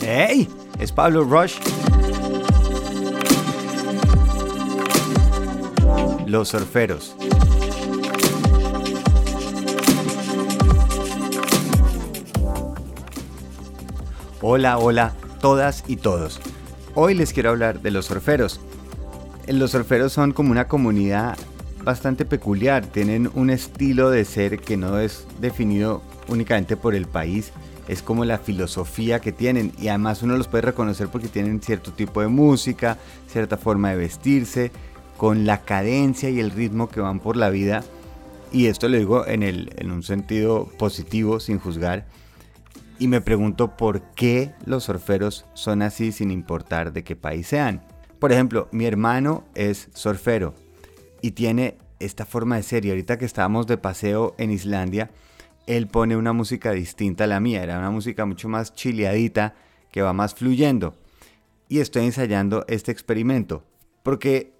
¡Hey! Es Pablo Rush. Los surferos. Hola, hola, todas y todos. Hoy les quiero hablar de los surferos. Los surferos son como una comunidad bastante peculiar, tienen un estilo de ser que no es definido únicamente por el país, es como la filosofía que tienen y además uno los puede reconocer porque tienen cierto tipo de música, cierta forma de vestirse, con la cadencia y el ritmo que van por la vida y esto lo digo en, el, en un sentido positivo, sin juzgar. Y me pregunto por qué los surferos son así sin importar de qué país sean. Por ejemplo, mi hermano es surfero y tiene esta forma de ser. Y ahorita que estábamos de paseo en Islandia, él pone una música distinta a la mía, era una música mucho más chileadita, que va más fluyendo. Y estoy ensayando este experimento, porque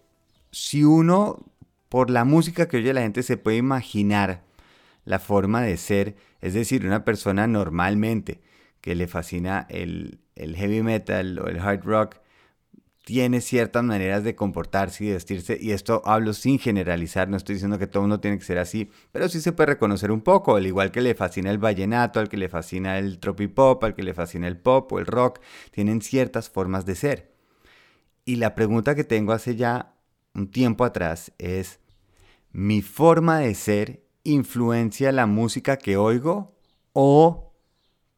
si uno, por la música que oye la gente, se puede imaginar la forma de ser, es decir, una persona normalmente que le fascina el, el heavy metal o el hard rock, tiene ciertas maneras de comportarse y vestirse, y esto hablo sin generalizar, no estoy diciendo que todo mundo tiene que ser así, pero sí se puede reconocer un poco, al igual que le fascina el vallenato, al que le fascina el tropipop, al que le fascina el pop o el rock, tienen ciertas formas de ser. Y la pregunta que tengo hace ya un tiempo atrás es, ¿mi forma de ser influencia la música que oigo o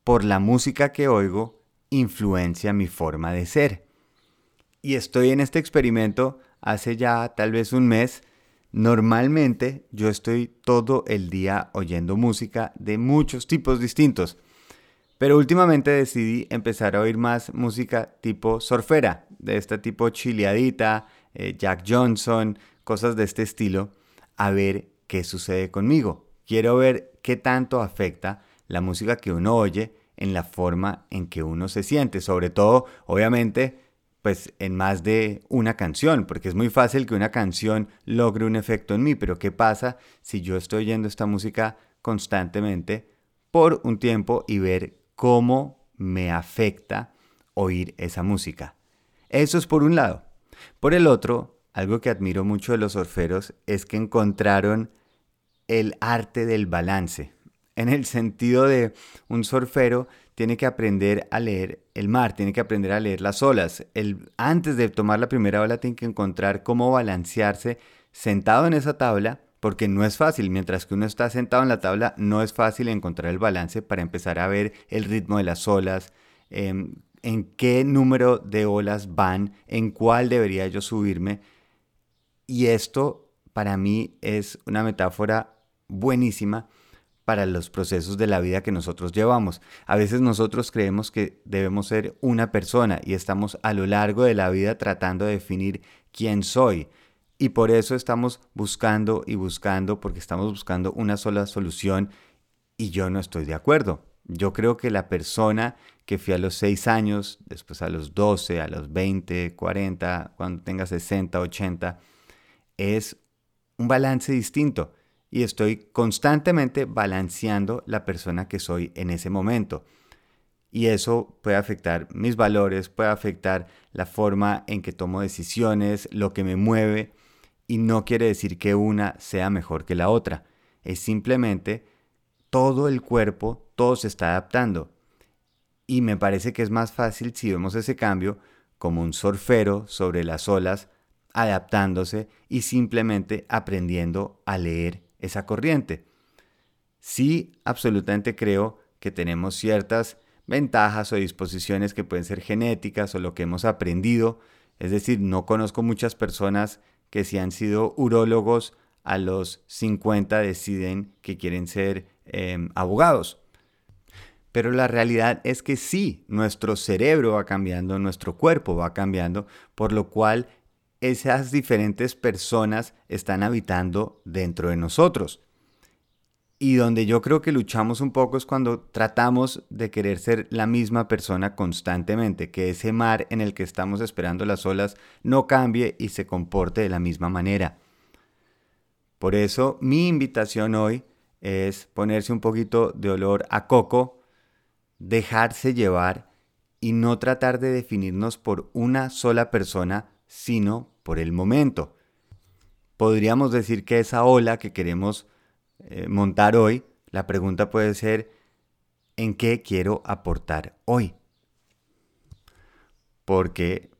por la música que oigo influencia mi forma de ser? Y estoy en este experimento hace ya tal vez un mes. Normalmente yo estoy todo el día oyendo música de muchos tipos distintos. Pero últimamente decidí empezar a oír más música tipo surfera, de este tipo chileadita, eh, Jack Johnson, cosas de este estilo, a ver qué sucede conmigo. Quiero ver qué tanto afecta la música que uno oye en la forma en que uno se siente. Sobre todo, obviamente, pues en más de una canción, porque es muy fácil que una canción logre un efecto en mí, pero ¿qué pasa si yo estoy oyendo esta música constantemente por un tiempo y ver cómo me afecta oír esa música? Eso es por un lado. Por el otro, algo que admiro mucho de los orferos es que encontraron el arte del balance, en el sentido de un surfero tiene que aprender a leer el mar, tiene que aprender a leer las olas. El, antes de tomar la primera ola tiene que encontrar cómo balancearse sentado en esa tabla, porque no es fácil. Mientras que uno está sentado en la tabla, no es fácil encontrar el balance para empezar a ver el ritmo de las olas, em, en qué número de olas van, en cuál debería yo subirme. Y esto para mí es una metáfora buenísima para los procesos de la vida que nosotros llevamos. A veces nosotros creemos que debemos ser una persona y estamos a lo largo de la vida tratando de definir quién soy. Y por eso estamos buscando y buscando, porque estamos buscando una sola solución y yo no estoy de acuerdo. Yo creo que la persona que fui a los 6 años, después a los 12, a los 20, 40, cuando tenga 60, 80, es un balance distinto y estoy constantemente balanceando la persona que soy en ese momento. Y eso puede afectar mis valores, puede afectar la forma en que tomo decisiones, lo que me mueve, y no quiere decir que una sea mejor que la otra. Es simplemente todo el cuerpo, todo se está adaptando. Y me parece que es más fácil si vemos ese cambio como un surfero sobre las olas, adaptándose y simplemente aprendiendo a leer esa corriente. Sí, absolutamente creo que tenemos ciertas ventajas o disposiciones que pueden ser genéticas o lo que hemos aprendido. Es decir, no conozco muchas personas que si han sido urólogos a los 50 deciden que quieren ser em, abogados. Pero la realidad es que sí, nuestro cerebro va cambiando, nuestro cuerpo va cambiando, por lo cual esas diferentes personas están habitando dentro de nosotros. Y donde yo creo que luchamos un poco es cuando tratamos de querer ser la misma persona constantemente, que ese mar en el que estamos esperando las olas no cambie y se comporte de la misma manera. Por eso mi invitación hoy es ponerse un poquito de olor a coco, dejarse llevar y no tratar de definirnos por una sola persona, sino por el momento. Podríamos decir que esa ola que queremos eh, montar hoy, la pregunta puede ser, ¿en qué quiero aportar hoy? Porque,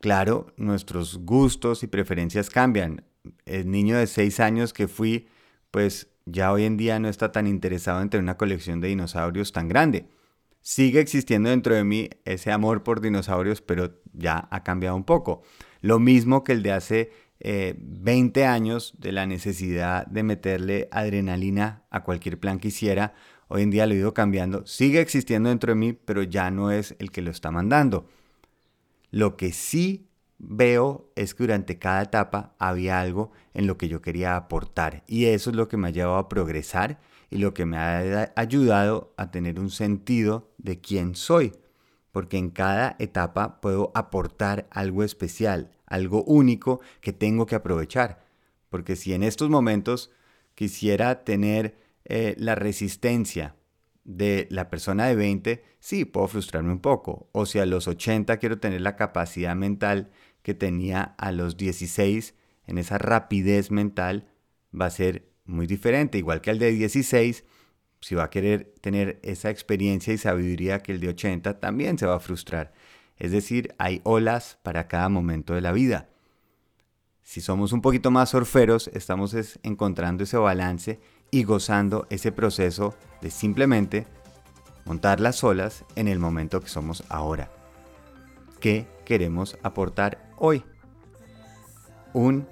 claro, nuestros gustos y preferencias cambian. El niño de 6 años que fui, pues ya hoy en día no está tan interesado en tener una colección de dinosaurios tan grande. Sigue existiendo dentro de mí ese amor por dinosaurios, pero ya ha cambiado un poco. Lo mismo que el de hace 20 eh, años de la necesidad de meterle adrenalina a cualquier plan que hiciera. Hoy en día lo he ido cambiando. Sigue existiendo dentro de mí, pero ya no es el que lo está mandando. Lo que sí veo es que durante cada etapa había algo en lo que yo quería aportar y eso es lo que me ha llevado a progresar y lo que me ha ayudado a tener un sentido de quién soy, porque en cada etapa puedo aportar algo especial, algo único que tengo que aprovechar, porque si en estos momentos quisiera tener eh, la resistencia de la persona de 20, sí, puedo frustrarme un poco. O si a los 80 quiero tener la capacidad mental que tenía a los 16, en esa rapidez mental va a ser muy diferente. Igual que al de 16, si va a querer tener esa experiencia y sabiduría que el de 80, también se va a frustrar. Es decir, hay olas para cada momento de la vida. Si somos un poquito más surferos, estamos encontrando ese balance y gozando ese proceso de simplemente montar las olas en el momento que somos ahora. ¿Qué queremos aportar hoy? Un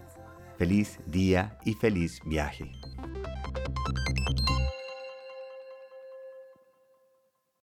feliz día y feliz viaje.